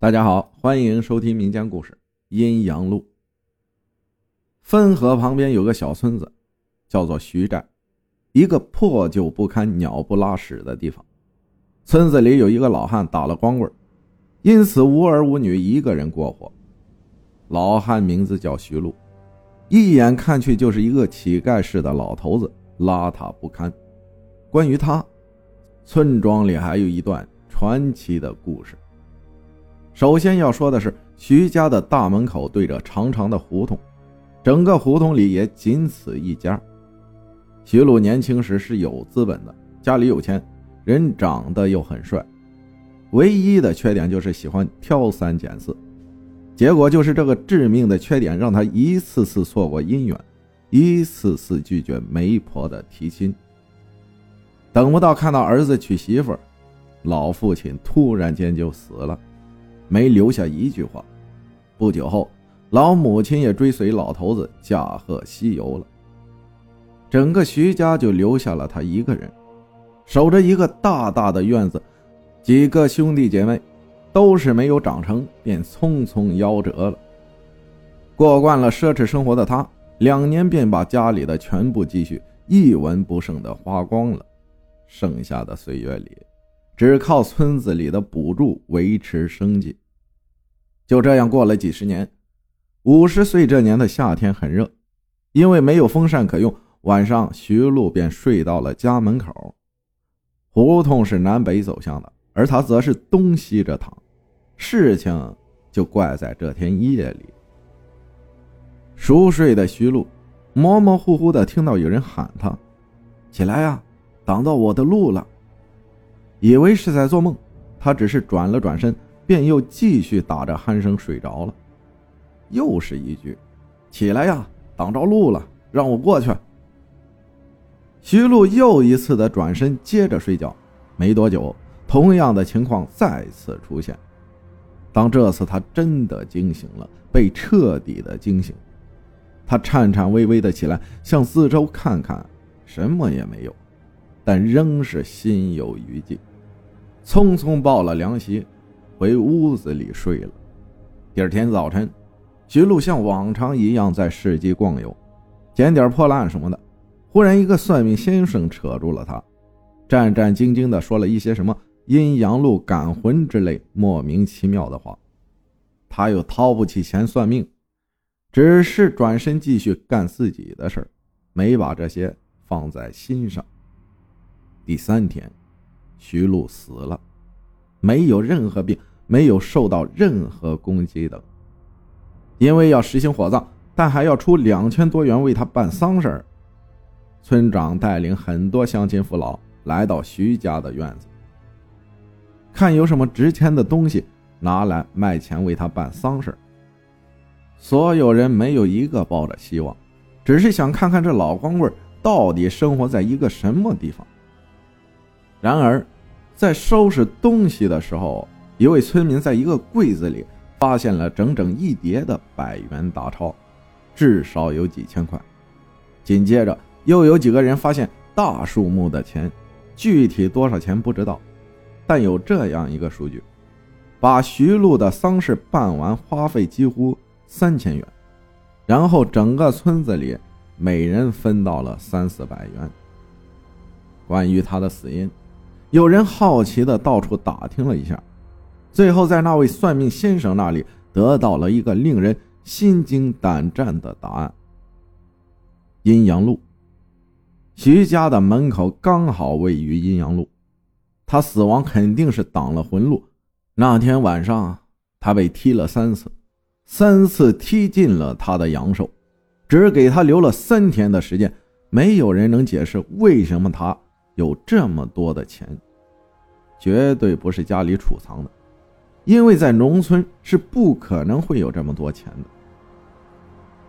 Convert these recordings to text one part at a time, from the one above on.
大家好，欢迎收听民间故事《阴阳路》。汾河旁边有个小村子，叫做徐寨，一个破旧不堪、鸟不拉屎的地方。村子里有一个老汉打了光棍，因此无儿无女，一个人过活。老汉名字叫徐禄，一眼看去就是一个乞丐似的老头子，邋遢不堪。关于他，村庄里还有一段传奇的故事。首先要说的是，徐家的大门口对着长长的胡同，整个胡同里也仅此一家。徐禄年轻时是有资本的，家里有钱，人长得又很帅，唯一的缺点就是喜欢挑三拣四。结果就是这个致命的缺点，让他一次次错过姻缘，一次次拒绝媒婆的提亲。等不到看到儿子娶媳妇，老父亲突然间就死了。没留下一句话。不久后，老母亲也追随老头子驾鹤西游了。整个徐家就留下了他一个人，守着一个大大的院子。几个兄弟姐妹都是没有长成便匆匆夭折了。过惯了奢侈生活的他，两年便把家里的全部积蓄一文不剩的花光了。剩下的岁月里，只靠村子里的补助维持生计。就这样过了几十年，五十岁这年的夏天很热，因为没有风扇可用，晚上徐禄便睡到了家门口。胡同是南北走向的，而他则是东西着躺。事情就怪在这天夜里，熟睡的徐禄模模糊糊的听到有人喊他：“起来呀，挡到我的路了。”以为是在做梦，他只是转了转身。便又继续打着鼾声睡着了。又是一句：“起来呀，挡着路了，让我过去。”徐璐又一次的转身，接着睡觉。没多久，同样的情况再次出现。当这次他真的惊醒了，被彻底的惊醒，他颤颤巍巍的起来，向四周看看，什么也没有，但仍是心有余悸，匆匆抱了凉席。回屋子里睡了。第二天早晨，徐璐像往常一样在市集逛游，捡点破烂什么的。忽然，一个算命先生扯住了他，战战兢兢地说了一些什么阴阳路赶魂之类莫名其妙的话。他又掏不起钱算命，只是转身继续干自己的事没把这些放在心上。第三天，徐璐死了，没有任何病。没有受到任何攻击的，因为要实行火葬，但还要出两千多元为他办丧事村长带领很多乡亲父老来到徐家的院子，看有什么值钱的东西拿来卖钱为他办丧事所有人没有一个抱着希望，只是想看看这老光棍到底生活在一个什么地方。然而，在收拾东西的时候。一位村民在一个柜子里发现了整整一叠的百元大钞，至少有几千块。紧接着，又有几个人发现大数目的钱，具体多少钱不知道，但有这样一个数据：把徐璐的丧事办完花费几乎三千元，然后整个村子里每人分到了三四百元。关于他的死因，有人好奇的到处打听了一下。最后，在那位算命先生那里得到了一个令人心惊胆战的答案：阴阳路。徐家的门口刚好位于阴阳路，他死亡肯定是挡了魂路。那天晚上，他被踢了三次，三次踢进了他的阳寿，只给他留了三天的时间。没有人能解释为什么他有这么多的钱，绝对不是家里储藏的。因为在农村是不可能会有这么多钱的。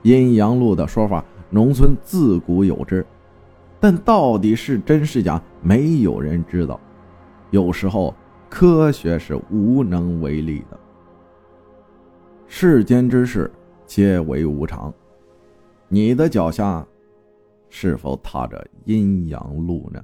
阴阳路的说法，农村自古有之，但到底是真是假，没有人知道。有时候科学是无能为力的。世间之事皆为无常，你的脚下是否踏着阴阳路呢？